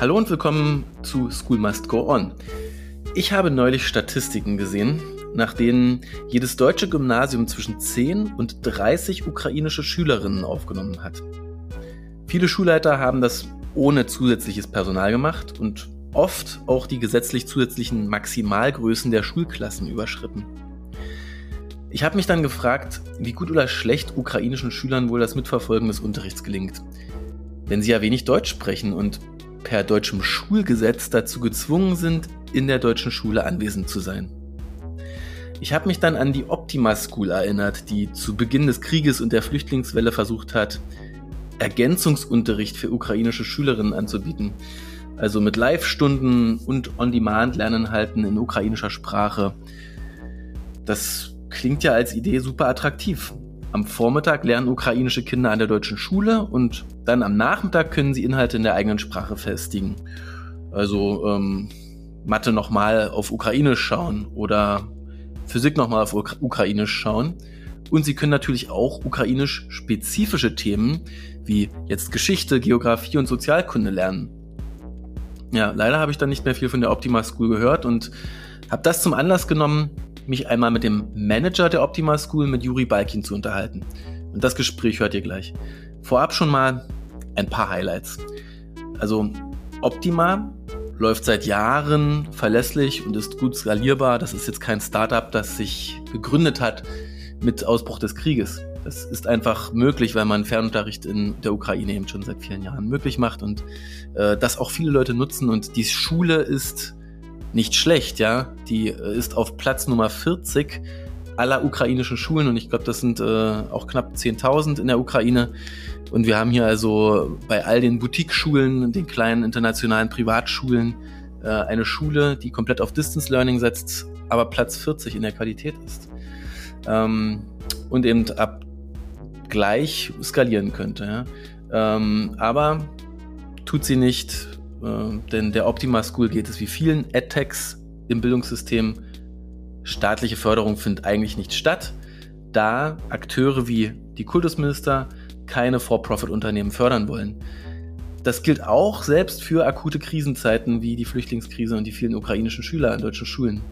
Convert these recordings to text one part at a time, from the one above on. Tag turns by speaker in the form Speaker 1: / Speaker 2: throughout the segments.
Speaker 1: Hallo und willkommen zu School Must Go On. Ich habe neulich Statistiken gesehen, nach denen jedes deutsche Gymnasium zwischen 10 und 30 ukrainische Schülerinnen aufgenommen hat. Viele Schulleiter haben das ohne zusätzliches Personal gemacht und oft auch die gesetzlich zusätzlichen Maximalgrößen der Schulklassen überschritten. Ich habe mich dann gefragt, wie gut oder schlecht ukrainischen Schülern wohl das Mitverfolgen des Unterrichts gelingt. Wenn sie ja wenig Deutsch sprechen und per deutschem Schulgesetz dazu gezwungen sind, in der deutschen Schule anwesend zu sein. Ich habe mich dann an die Optima School erinnert, die zu Beginn des Krieges und der Flüchtlingswelle versucht hat, Ergänzungsunterricht für ukrainische Schülerinnen anzubieten. Also mit Live-Stunden und On-Demand-Lerninhalten in ukrainischer Sprache. Das klingt ja als Idee super attraktiv. Am Vormittag lernen ukrainische Kinder an der deutschen Schule und dann am Nachmittag können sie Inhalte in der eigenen Sprache festigen. Also ähm, Mathe nochmal auf Ukrainisch schauen oder Physik nochmal auf Ukrainisch schauen. Und sie können natürlich auch ukrainisch spezifische Themen wie jetzt Geschichte, Geografie und Sozialkunde lernen. Ja, leider habe ich dann nicht mehr viel von der Optima School gehört und habe das zum Anlass genommen, mich einmal mit dem Manager der Optima School, mit Juri Balkin, zu unterhalten. Und das Gespräch hört ihr gleich. Vorab schon mal ein paar Highlights. Also Optima läuft seit Jahren verlässlich und ist gut skalierbar. Das ist jetzt kein Startup, das sich gegründet hat mit Ausbruch des Krieges. Das ist einfach möglich, weil man Fernunterricht in der Ukraine eben schon seit vielen Jahren möglich macht und äh, das auch viele Leute nutzen. Und die Schule ist nicht schlecht, ja. Die äh, ist auf Platz Nummer 40 aller ukrainischen Schulen und ich glaube, das sind äh, auch knapp 10.000 in der Ukraine. Und wir haben hier also bei all den Boutique-Schulen, den kleinen internationalen Privatschulen, äh, eine Schule, die komplett auf Distance Learning setzt, aber Platz 40 in der Qualität ist. Ähm, und eben ab gleich skalieren könnte. Ja. Ähm, aber tut sie nicht, äh, denn der Optima School geht es wie vielen EdTechs im Bildungssystem. Staatliche Förderung findet eigentlich nicht statt, da Akteure wie die Kultusminister keine For-Profit-Unternehmen fördern wollen. Das gilt auch selbst für akute Krisenzeiten wie die Flüchtlingskrise und die vielen ukrainischen Schüler an deutschen Schulen.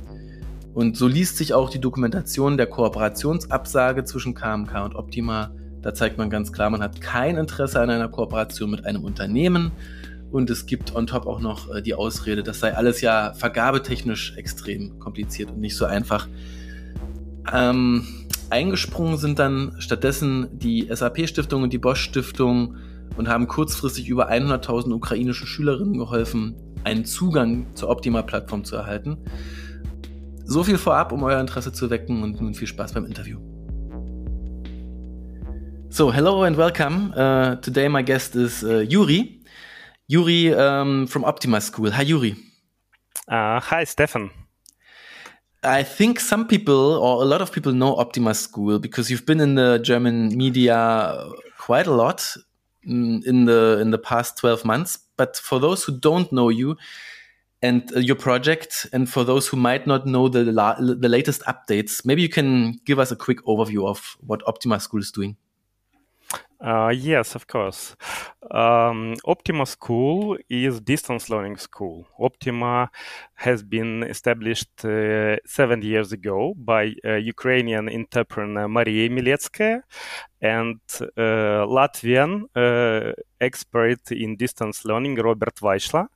Speaker 1: Und so liest sich auch die Dokumentation der Kooperationsabsage zwischen KMK und Optima. Da zeigt man ganz klar, man hat kein Interesse an einer Kooperation mit einem Unternehmen, und es gibt on top auch noch äh, die Ausrede, das sei alles ja vergabetechnisch extrem kompliziert und nicht so einfach. Ähm, eingesprungen sind dann stattdessen die SAP-Stiftung und die Bosch-Stiftung und haben kurzfristig über 100.000 ukrainische Schülerinnen geholfen, einen Zugang zur Optima-Plattform zu erhalten. So viel vorab, um euer Interesse zu wecken und nun viel Spaß beim Interview. So, hello and welcome. Uh, today my guest is uh, Yuri. Yuri um, from Optima School. Hi, Yuri.
Speaker 2: Uh, hi, Stefan.
Speaker 1: I think some people, or a lot of people, know Optima School because you've been in the German media quite a lot mm, in the in the past twelve months. But for those who don't know you and uh, your project, and for those who might not know the the latest updates, maybe you can give us a quick overview of what Optima School is doing.
Speaker 2: Uh, yes, of course. Um, Optima School is distance learning school. Optima has been established uh, seven years ago by uh, Ukrainian entrepreneur Maria Miletskaya and uh, Latvian uh, expert in distance learning Robert Vaishla.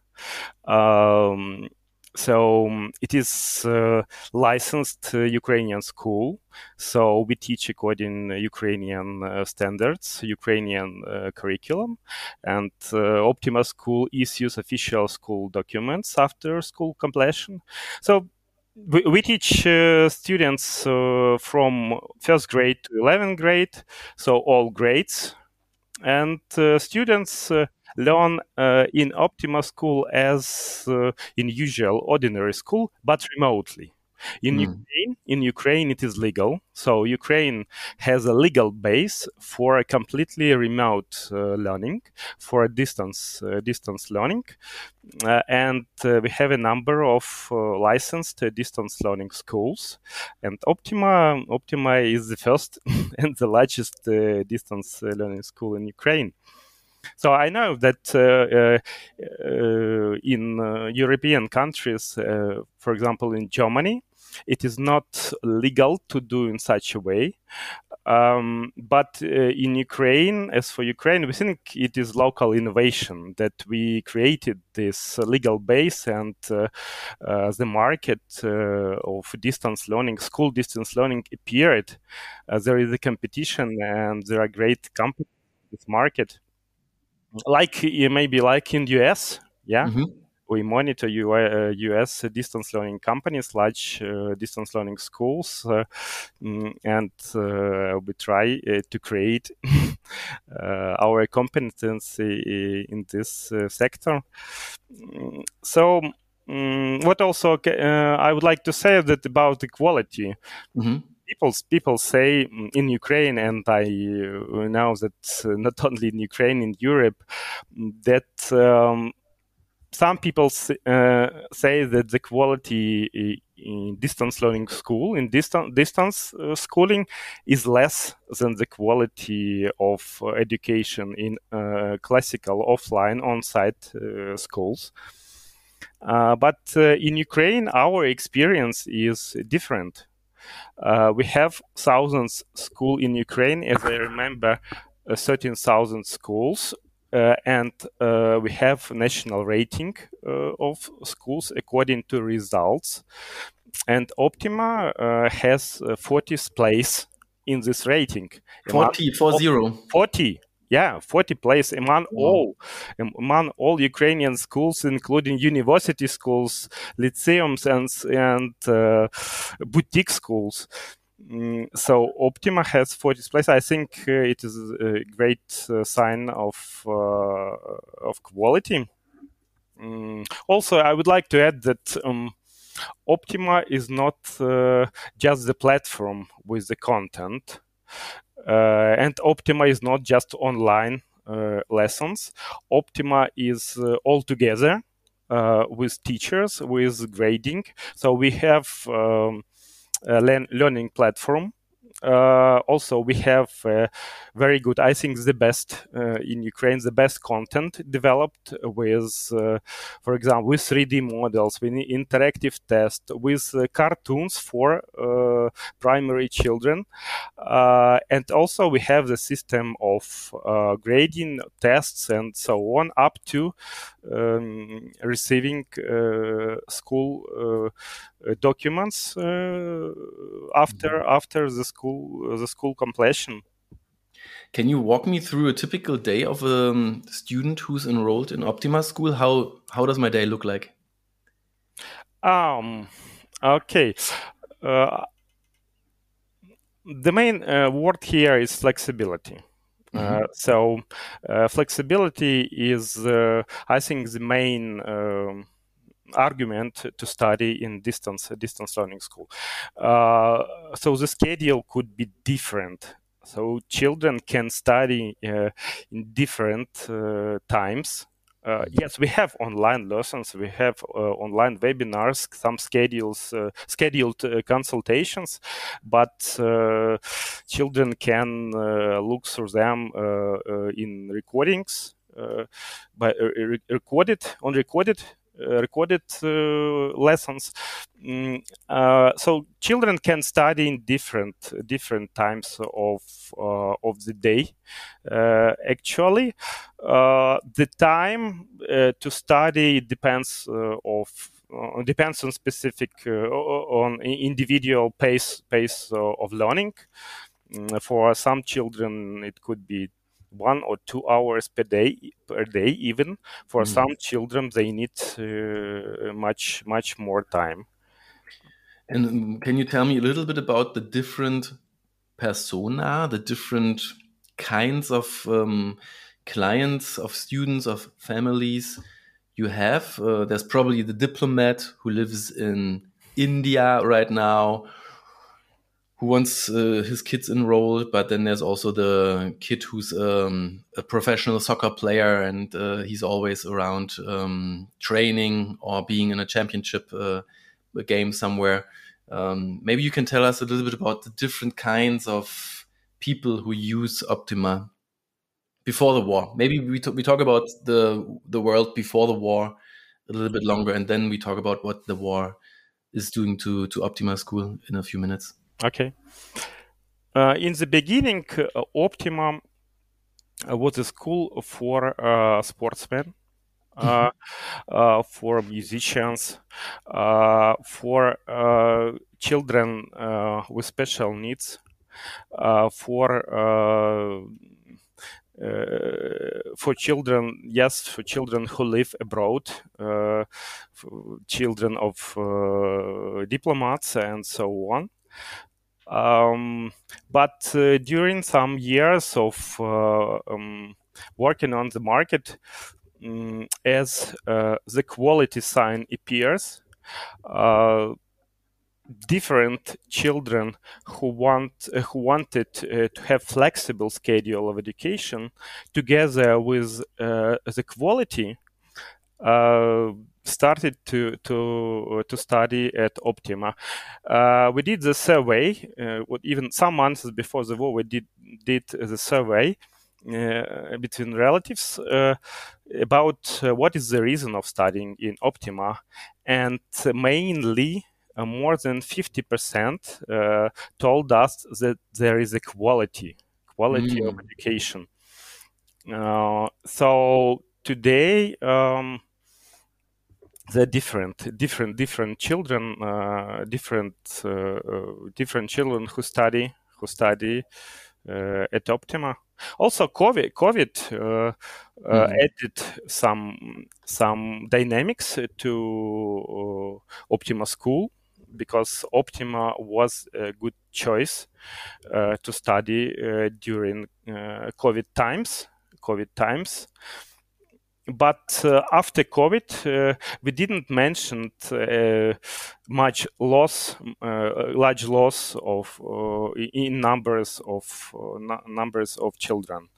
Speaker 2: Um, so um, it is uh, licensed uh, Ukrainian school. So we teach according Ukrainian uh, standards, Ukrainian curriculum, and Optima School issues official school documents after school completion. So we, we teach students from first grade to 11th grade, so all grades, and students learn uh, in Optima School as uh, in usual ordinary school, but remotely. In mm. Ukraine, in Ukraine, it is legal. So Ukraine has a legal base for a completely remote uh, learning, for a distance uh, distance learning, uh, and uh, we have a number of uh, licensed distance learning schools. And Optima Optima is the first and the largest distance learning school in Ukraine. So I know that uh, uh, in European countries, for example, in Germany, it is not legal to do in such a way. Um, but uh, in Ukraine, as for Ukraine, we think it is local innovation that we created this legal base and uh, uh, the market uh, of distance learning, school distance learning appeared. Uh, there is a competition and there are great companies in this market. Like you maybe like in the US, yeah. Mm-hmm we monitor US uh, distance learning companies, large uh, distance learning schools, uh, mm, and we try to create our competency in this sector. So. Um, what also uh, I would like to say that about equality. Mm-hmm. People people say mm, in Ukraine, and I uh, know that uh, not only in Ukraine, in Europe, that um, some people uh, say that the quality in distance learning school in distance distance uh, schooling is less than the quality of uh, education in uh, classical offline on-site uh, schools. Uh, but in ukraine our experience is different we have thousands school in ukraine as i remember 13,000 schools uh, and uh, we have national rating uh, of schools according to results. And Optima has 40th place in this rating.
Speaker 1: 40, 40.
Speaker 2: 40 yeah 40 place among wow. all among all ukrainian schools including university schools lyceums and and uh, boutique schools Mm, so Optima has 40th place. I think uh, it is a great uh, sign of uh, of quality. Mm, also, I would like to add that um, Optima is not uh, just the platform with the content, and Optima is not just online uh, lessons. Optima is all together with teachers, with grading. So we have. Um, uh, learning platform. Uh, also, we have uh, very good, I think, the best uh, in Ukraine, the best content developed with, uh, for example, with 3D models, with interactive tests, with uh, cartoons for primary children. and also, we have the system of grading tests and so on up to um, receiving uh, school uh, documents uh, after mm-hmm. after the school the school completion.
Speaker 1: Can you walk me through a typical day of a um, student who's enrolled in Optima School? How how does my day look like?
Speaker 2: Um. Okay. Uh, the main uh, word here is flexibility. Mm-hmm. So uh, flexibility is, uh, I think, the main um, argument to study in distance distance learning school. So the schedule could be different. So children can study uh, in different uh, times uh, yes, we have online lessons. We have uh, online webinars, some schedules, uh, scheduled uh, consultations, but uh, children can uh, look through them in recordings, by re- recorded on recorded Uh, recorded uh, lessons. Mm, uh, so children can study in different different times of of the day. actually, the time to study depends of uh, depends on specific uh, on individual pace pace of learning. Mm, for some children, it could be one or two hours per day per day even. For mm. some children they need uh, much much more time.
Speaker 1: And um, can you tell me a little bit about the different persona the different kinds of um, clients of students of families you have? Uh, there's probably the diplomat who lives in india right now who wants uh, his kids enrolled, but then there's also the kid who's um, a professional soccer player and uh, he's always around um, training or being in a championship uh, game somewhere. Um, maybe you can tell us a little bit about the different kinds of people who use Optima before the war. Maybe we, we talk about the the world before the war a little bit longer, and then we talk about what the war is doing to to Optima School in a few minutes.
Speaker 2: Okay. Uh, in the beginning, uh, Optima uh, was a school for uh, sportsmen, uh, uh, for musicians, for children with special needs, for uh, for children, yes, for children who live abroad, uh, children of uh, diplomats and so on. Um, but during some years of um, working on the market, um, as the quality sign appears, different children who want uh, who wanted uh, to have flexible schedule of education together with uh, the quality uh, started to to uh, to study at Optima. Uh, we did the survey. even some months before the war, we did did the survey between relatives about what is the reason of studying in Optima, and mainly uh, more than 50% uh, told us that there is a quality, quality mm. of education. Uh, so today, um, they're different, different, different children, uh, different, uh, different children who study, who study uh, at Optima. Also, COVID, COVID uh, uh, mm. added some some dynamics to Optima School because Optima was a good choice uh, to study uh, during uh, COVID times. COVID times. But uh, after COVID, uh, we didn't mention much loss, large loss of in numbers of numbers of children.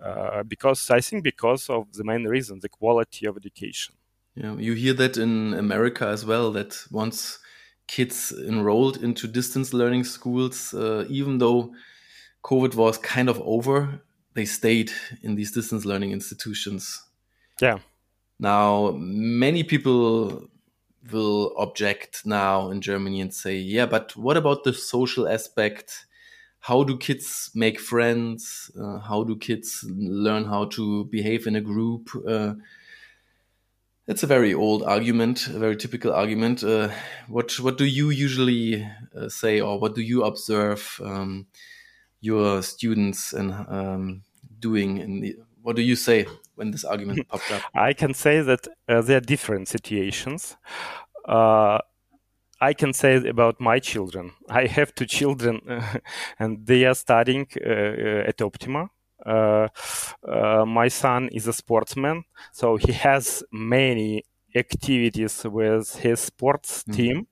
Speaker 2: Uh, because I think because of the main reason, the quality of education.
Speaker 1: Yeah, you hear that in America as well. That once kids enrolled into distance learning schools, uh, even though COVID was kind of over, they stayed in these distance learning institutions.
Speaker 2: Yeah.
Speaker 1: Now, many people will object now in Germany and say, yeah, but what about the social aspect? How do kids make friends? Uh, how do kids learn how to behave in a group? Uh, it's a very old argument, a very typical argument. Uh, what what do you usually uh, say, or what do you observe um, your students and um, doing? In the, what do you say when this argument popped up?
Speaker 2: I can say that uh, there are different situations. Uh, I can say about my children. I have two children, and they are studying uh, at Optima uh, uh, my son is a sportsman, so he has many activities with his sports mm-hmm. team.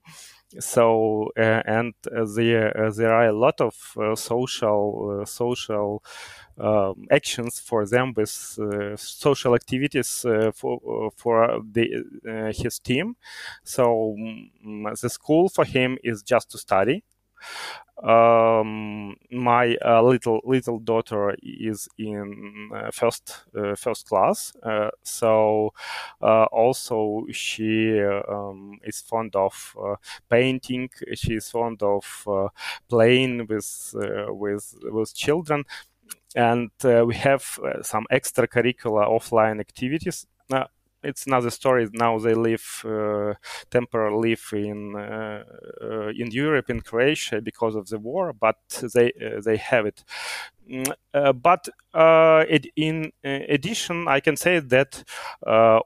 Speaker 2: So uh, and there there are a lot of social social um, actions for them with uh, social activities uh, for for the, his team. So um, the school for him is just to study um, my uh, little little daughter is in uh, first uh, first class, uh, so uh, also she um, is fond of uh, painting. She is fond of playing with with with children, and uh, we have uh, some extracurricular offline activities it's another story. Now they live uh, temporarily live in uh, uh, in Europe in Croatia because of the war, but they uh, they have it. Mm, uh, but uh, it, in addition, I can say that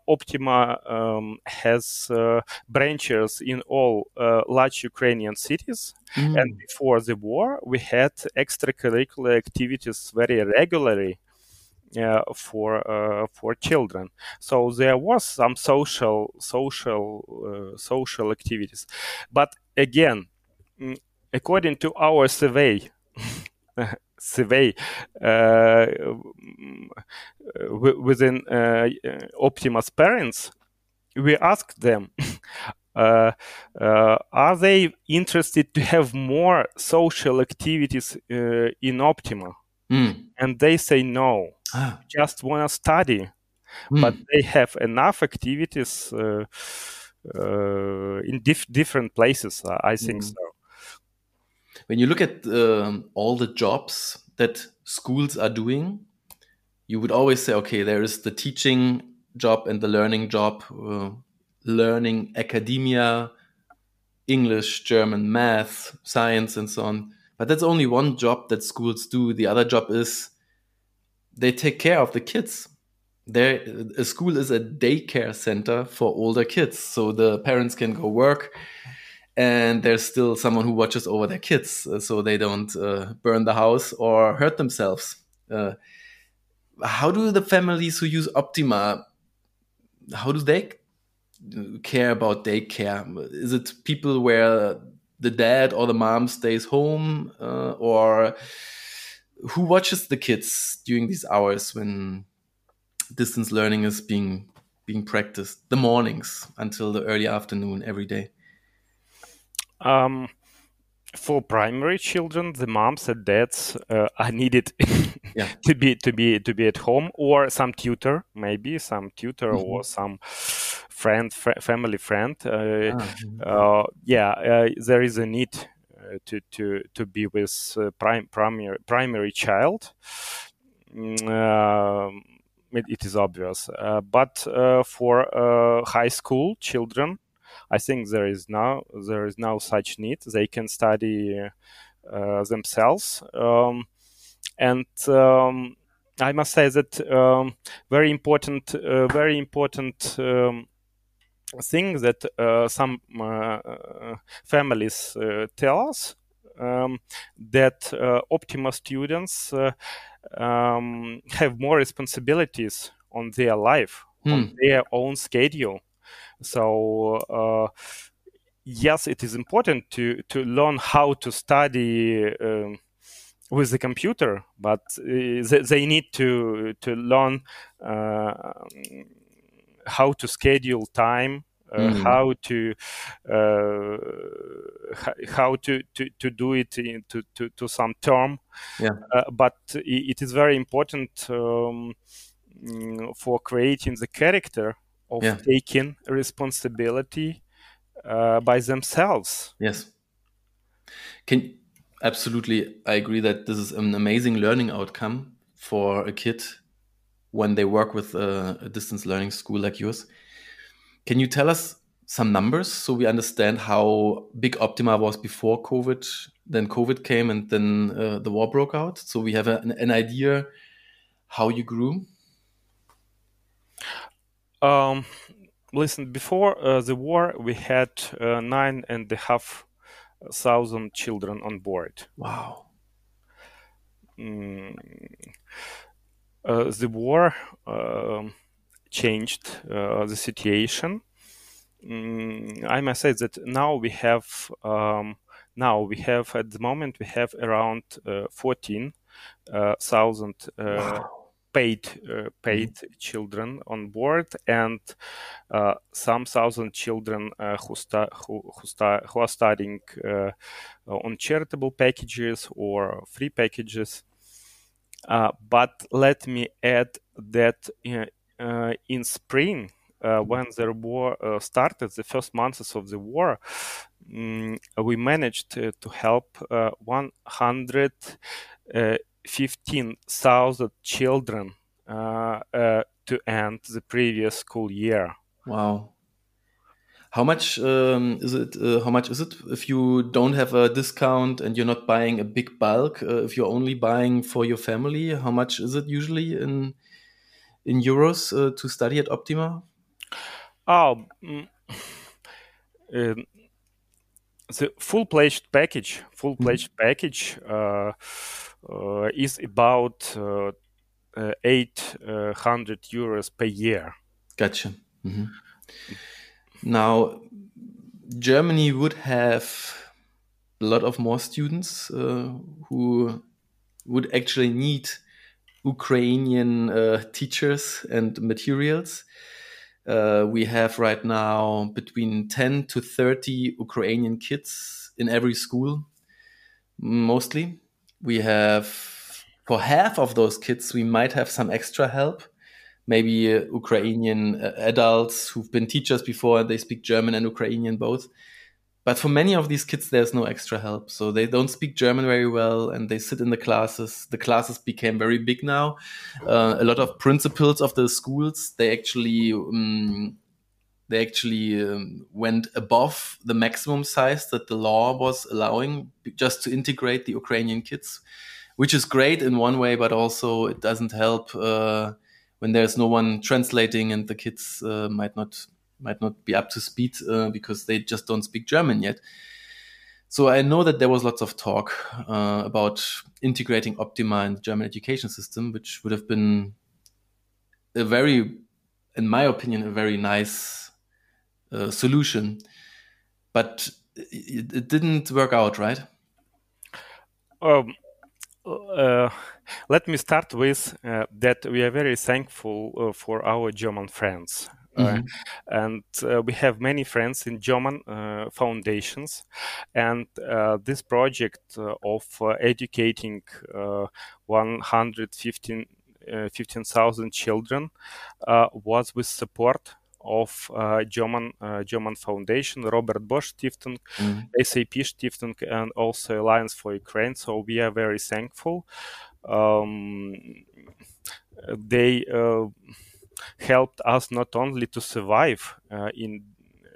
Speaker 2: Optima um, has branches in all large Ukrainian cities. Mm. And before the war, we had extracurricular activities very regularly uh, for uh, for children. So there was some social social uh, social activities, but again, mm, according to our survey. survey uh, within uh, Optima's parents, we asked them uh, uh, are they interested to have more social activities uh, in Optima? Mm. And they say no. Ah. Just want to study. mm. but they have enough activities uh, uh, in dif- different places. I think mm. so.
Speaker 1: When you look at um, all the jobs that schools are doing, you would always say, okay, there is the teaching job and the learning job, uh, learning academia, English, German, math, science, and so on. But that's only one job that schools do. The other job is they take care of the kids. There, a school is a daycare center for older kids, so the parents can go work, and there's still someone who watches over their kids, uh, so they don't uh, burn the house or hurt themselves. Uh, how do the families who use Optima? How do they care about daycare? Is it people where the dad or the mom stays home, uh, or who watches the kids during these hours when distance learning is being being practiced? The mornings until the early afternoon every day.
Speaker 2: Um, for primary children, the moms and dads uh, are needed yeah. to be to be to be at home, or some tutor, maybe some tutor mm -hmm. or some friend, fr- family friend. Uh, ah, mm-hmm. uh, yeah, uh, there is a need uh, to to to be with prim- primary primary child. Mm, um, it, it is obvious, but for high school children, I think there is now there is now such need. They can study uh, themselves, um, and um, I must say that um, very important, uh, very important um, thing that uh, some uh, families uh, tell us um, that uh, Optima students um, have more responsibilities on their life, hmm. on their own schedule. So uh, yes, it is important to to learn how to study um, with the computer, but uh, they, they, need to to learn uh, how to schedule time. Uh, mm. how to uh, how to, to, to do it in, to, to, some term
Speaker 1: yeah.
Speaker 2: Uh, but it is very important um, for creating the character of yeah. taking responsibility uh, by themselves.
Speaker 1: Yes. Can absolutely, I agree that this is an amazing learning outcome for a kid when they work with a, a distance learning school like yours. Can you tell us some numbers so we understand how big Optima was before COVID, then COVID came, and then uh, the war broke out? So we have a, an, an idea how you grew.
Speaker 2: Um, listen, before uh, the war, we had uh, nine and a half thousand children on board.
Speaker 1: Wow.
Speaker 2: Mm, uh, the war um, changed uh, the situation. Mm, I must say that now we have um, now we have at the moment we have around uh, fourteen uh, thousand wow paid uh, paid mm-hmm. children on board and uh, some thousand children uh, who, sta- who, who, sta- who are studying uh, on charitable packages or free packages. Uh, but let me add that uh, in spring, when the war started, the first months of the war, um, we managed to, to help 100 15,000 children uh, uh, to end the previous school year.
Speaker 1: Wow. How much um, is it? Uh, how much is it if you don't have a discount and you're not buying a big bulk? Uh, if you're only buying for your family, how much is it usually in in euros uh, to study at Optima?
Speaker 2: Oh, mm, um, the full-fledged package, full-fledged mm -hmm. package uh, is about uh, 800 euros per year.
Speaker 1: Gotcha. Mm -hmm. Now, Germany would have a lot of more students uh, who would actually need Ukrainian uh, teachers and materials. Uh, we have right now between 10 to 30 Ukrainian kids in every school, mostly we have for half of those kids we might have some extra help maybe uh, Ukrainian uh, adults who've been teachers before. They speak German and Ukrainian both. But for many of these kids, there's no extra help. So they don't speak German very well and they sit in the classes. The classes became very big now. Uh, a lot of principals of the schools, they actually. Um, they actually um, went above the maximum size that the law was allowing just to integrate the Ukrainian kids, which is great in one way, but also it doesn't help uh, when there's no one translating and the kids uh, might not might not be up to speed uh, because they just don't speak German yet. So I know that there was lots of talk uh, about integrating Optima in the German education system, which would have been a very, in my opinion, a very nice uh, solution. But it, it, didn't work out, right?
Speaker 2: Um, uh, let me start with uh, that we are very thankful uh, for our German friends Mm-hmm. and uh, we have many friends in German uh, foundations, and uh, this project of educating 115 15,000 children was with support of uh, German uh, German Foundation, Robert Bosch Stiftung, mm. SAP Stiftung, and also Alliance for Ukraine. So we are very thankful. Um, they uh, helped us not only to survive uh, in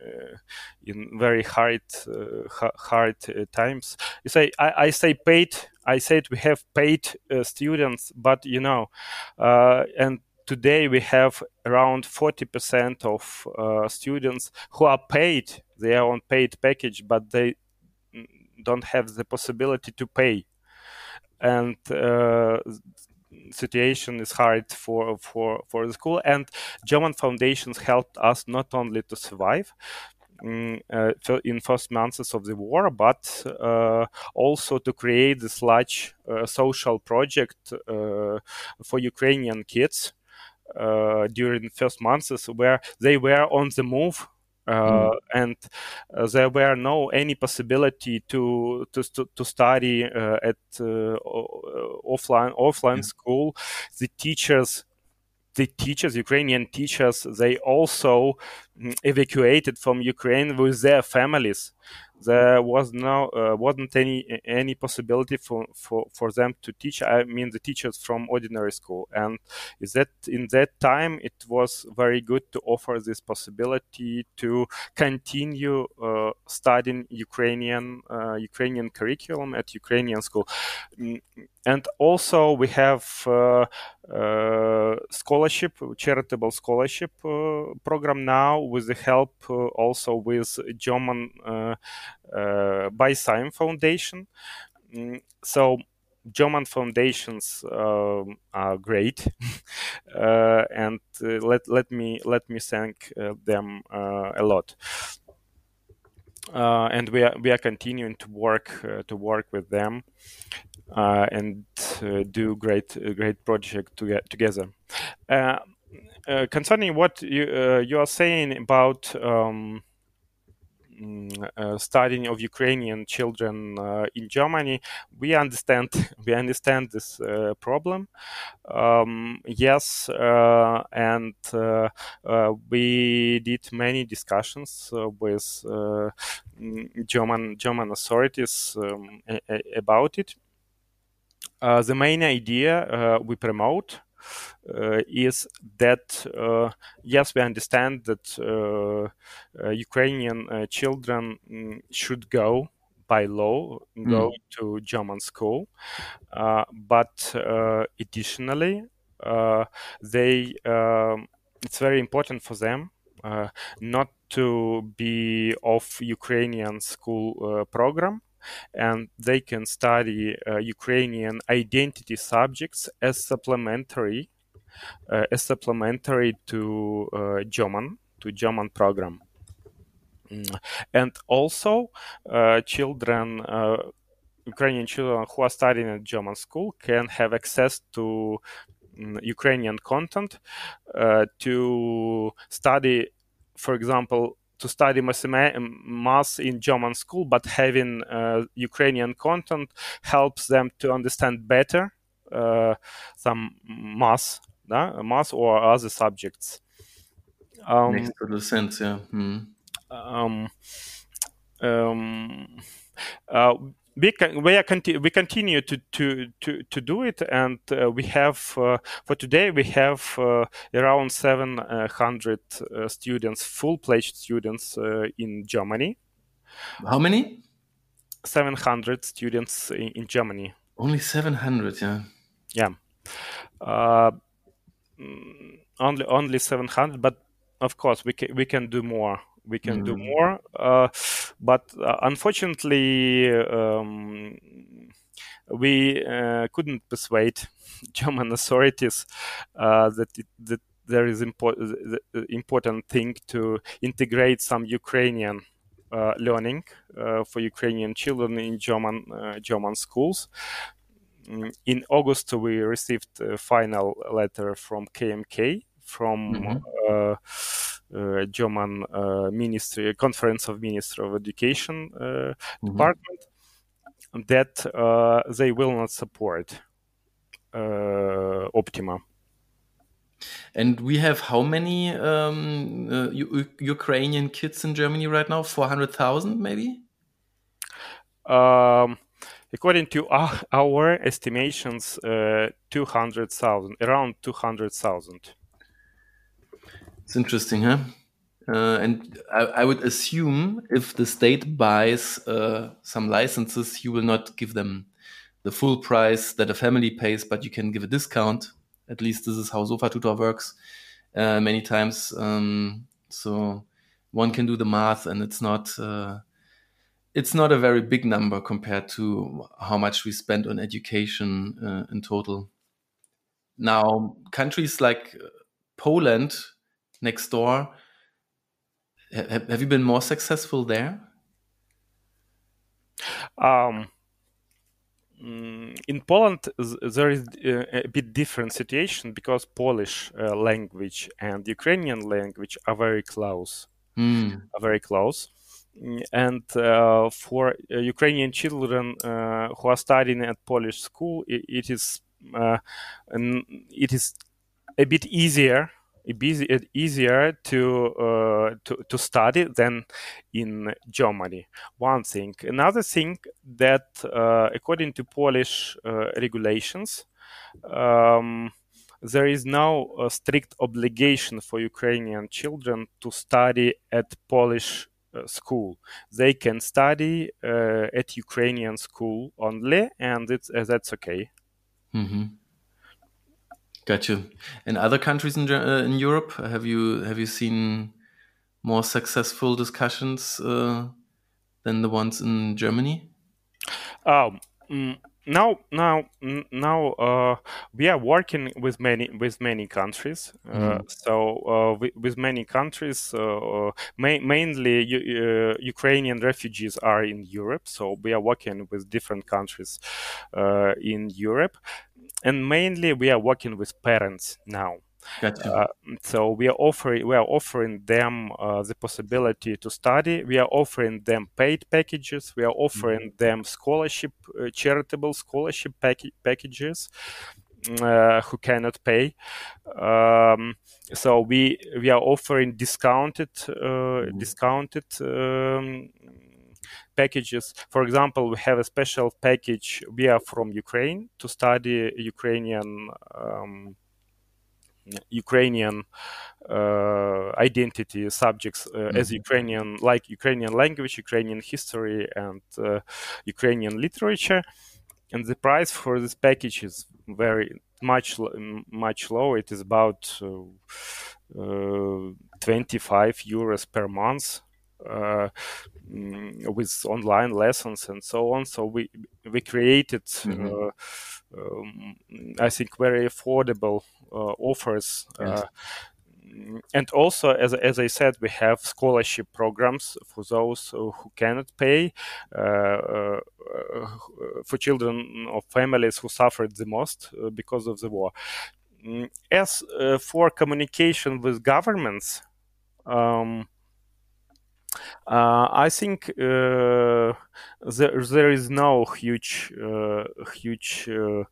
Speaker 2: uh, in very hard uh, hard times. You say I, I say paid. I said we have paid students, but you know, and today we have around 40% of uh, students who are paid they are on paid package but they don't have the possibility to pay. And uh, situation is hard for for for the school. And german foundations helped us not only to survive mm, uh, in first months of the war, but uh, also to create this large uh, social project uh, for Ukrainian kids uh, during the first months, where they were on the move mm. and uh, there were no any possibility to to to study uh, at offline offline yeah. school. The teachers the teachers, Ukrainian teachers, they also mm, evacuated from Ukraine with their families there was no uh, wasn't any any possibility for, for for them to teach i mean the teachers from ordinary school. And is that in that time it was very good to offer this possibility to continue uh, studying ukrainian uh, ukrainian curriculum at ukrainian school. Mm, and also we have uh, uh, scholarship charitable scholarship uh, program now with the help also with german by Sime Foundation. Mm, so German foundations um, are great, uh, and uh, let let me let me thank uh, them a lot. and we are we are continuing to work to work with them and do great great project to get together. concerning what you you are saying about um, uh, studying of Ukrainian children uh, in Germany, we understand we understand this uh, problem. Um, yes, and we did many discussions with mm, German German authorities um, a- a- about it. the main idea we promote uh, is that uh, yes, we understand that uh, Ukrainian children mm, should go by law go mm. to German school, but additionally, they um, it's very important for them uh, not to be of Ukrainian school uh, program and they can study uh, Ukrainian identity subjects as supplementary uh, as supplementary to uh, German to German program. Mm. And also, children Ukrainian children who are studying at German school can have access to um, Ukrainian content uh, to study, for example, to study math in German school, but having uh, Ukrainian content helps them to understand better uh, some math math or other subjects.
Speaker 1: Um, Makes total sense, yeah. Hmm.
Speaker 2: Um, um, uh, we can, we, are conti- we continue to, to, to, to do it and uh, we have uh, for today we have uh, around 700 uh, students full-fledged students uh, in germany.
Speaker 1: How many?
Speaker 2: 700 students in, in germany.
Speaker 1: Only 700 yeah.
Speaker 2: Yeah. Uh, mm, only only 700 but of course we can we can do more we can mm. do more. Uh, but uh, unfortunately, um, we uh, couldn't persuade German authorities that it, that there is impo- the important thing to integrate some Ukrainian uh, learning uh, for Ukrainian children in German uh, German schools. In August, we received a final letter from KMK from mm-hmm. Uh, German uh, Ministry Conference of Minister of Education uh, mm-hmm. department that they will not support Optima.
Speaker 1: And we have how many um, uh, U- Ukrainian kids in Germany right now? 400,000 maybe?
Speaker 2: Um, according to our, our estimations, uh, 200,000, around 200,000.
Speaker 1: It's interesting, huh? Uh, and I, I, would assume if the state buys uh, some licenses, you will not give them the full price that a family pays, but you can give a discount. At least this is how Sofa Tutor works uh, many times. Um, so one can do the math, and it's not uh, it's not a very big number compared to how much we spend on education uh, in total. Now, countries like Poland next door. Have, have you been more successful there?
Speaker 2: Um, mm, in Poland, there is uh, a bit different situation because Polish uh, language and Ukrainian language are very close. Mm. Are very close, and uh, for uh, Ukrainian children who are studying at Polish school, it, it is it is a bit easier easier to, uh, to to study than in Germany. One thing. Another thing that, uh, according to Polish uh, regulations, um, there is no uh, strict obligation for Ukrainian children to study at Polish uh, school. They can study uh, at Ukrainian school only, and it's that's okay.
Speaker 1: Mm-hmm. Gotcha. In other countries in uh, in Europe, have you have you seen more successful discussions uh, than the ones in Germany?
Speaker 2: Um, mm, now, now, now uh, we are working with many with many countries. Mm. So uh, with, with, many countries, uh, ma- mainly Ukrainian refugees are in Europe. So we are working with different countries in Europe and mainly we are working with parents now.
Speaker 1: Gotcha. Uh,
Speaker 2: so we are offering we are offering them uh, the possibility to study. We are offering them paid packages. We are offering mm-hmm. them scholarship, uh, charitable scholarship pack- packages. Uh, who cannot pay? Um, so we we are offering discounted uh, mm-hmm. discounted um, packages. For example, we have a special package. We are from Ukraine to study Ukrainian. Um, Ukrainian uh, identity subjects uh, mm-hmm. as Ukrainian, like Ukrainian language, Ukrainian history, and uh, Ukrainian literature. And the price for this package is very much much lower. It is about uh, uh, 25 euros per month uh, with online lessons and so on. So we we created, mm-hmm. uh, um, I think, very affordable uh, offers. Yes. And also, as, as I said, we have scholarship programs for those who cannot pay, for children of families who suffered the most because of the war. Mm, as for communication with governments, um, Uh, I think uh, there there is no huge uh, huge uh,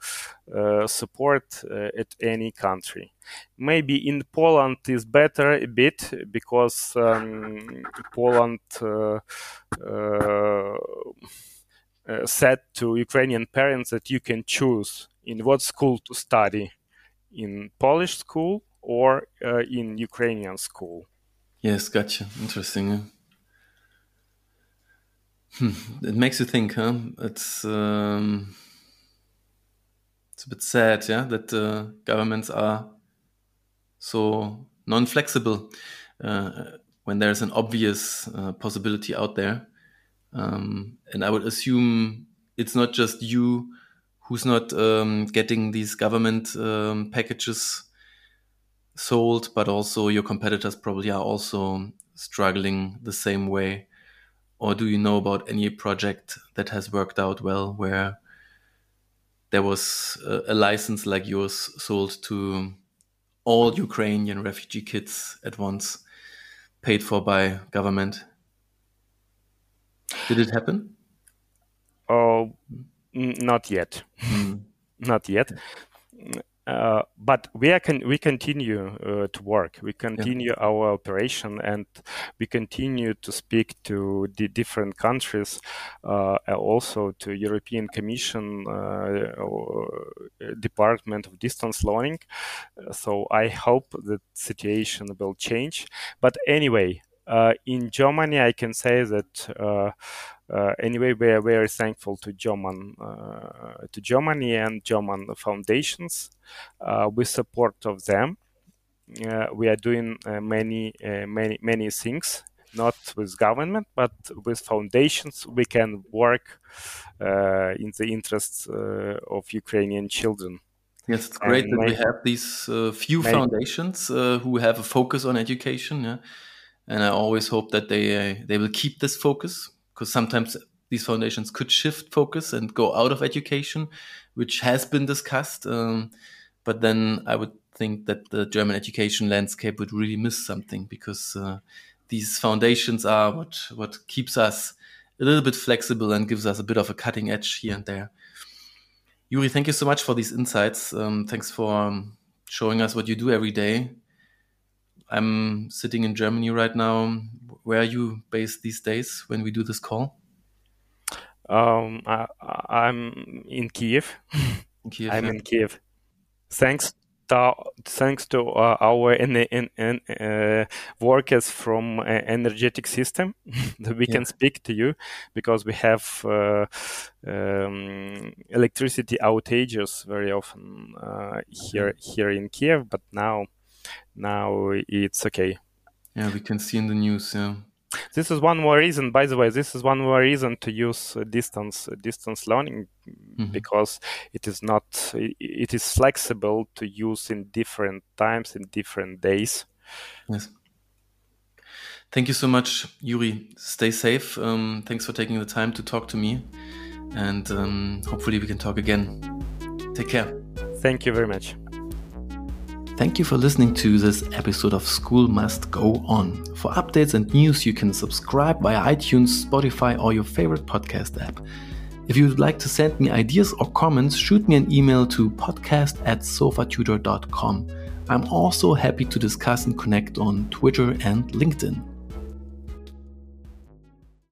Speaker 2: uh, support at any country. Maybe in Poland is better a bit because um, Poland said to Ukrainian parents that you can choose in what school to study, in Polish school or in Ukrainian school.
Speaker 1: Yes, gotcha. Interesting. Hmm. It makes you think, huh? It's um, it's a bit sad, yeah, that uh, governments are so non-flexible uh, when there's an obvious uh, possibility out there. Um, and I would assume it's not just you who's not um, getting these government um, packages sold, but also your competitors probably are also struggling the same way or do you know about any project that has worked out well where there was a, a license like yours sold to all Ukrainian refugee kids at once, paid for by government? Did it happen?
Speaker 2: Oh, not yet. Mm. not yet. Uh, but we can we continue uh, to work. We continue yeah. our operation, and we continue to speak to the different countries, uh, also to European Commission uh, Department of Distance Learning. So I hope that situation will change. But anyway, uh, in Germany, I can say that uh, anyway, we are very thankful to German, uh, to Germany and German foundations. Uh, with support of them, we are doing many, many, many things. Not with government, but with foundations, we can work in the interests of Ukrainian children.
Speaker 1: Yes, it's great and that we have these uh, few foundations uh, who have a focus on education. Yeah? And I always hope that they uh, they will keep this focus because sometimes these foundations could shift focus and go out of education, which has been discussed. Um, but then I would think that the German education landscape would really miss something because uh, these foundations are what what keeps us a little bit flexible and gives us a bit of a cutting edge here and there. Yuri, thank you so much for these insights. Um, thanks for um, showing us what you do every day. I'm sitting in Germany right now where are you based these days when we do this call?
Speaker 2: Um, I, am in Kiev. In Kiev I'm yeah. in Kiev. Thanks to, thanks to uh, our en- en- en- uh, workers from uh, energetic system that we yeah. can speak to you because we have uh, um, electricity outages very often uh, here here in Kiev, but now now it's okay.
Speaker 1: Yeah, we can see in the news. Yeah.
Speaker 2: This is one more reason. By the way, this is one more reason to use uh, distance uh, distance learning mm-hmm. because it is not it is flexible to use in different times in different days.
Speaker 1: Yes. Thank you so much, Yuri. Stay safe. Um, thanks for taking the time to talk to me, and um, hopefully we can talk again. Take care.
Speaker 2: Thank you very much.
Speaker 1: Thank you for listening to this episode of School Must Go On. For updates and news, you can subscribe via iTunes, Spotify, or your favorite podcast app. If you would like to send me ideas or comments, shoot me an email to podcast at sofatutor.com. I'm also happy to discuss and connect on Twitter and LinkedIn.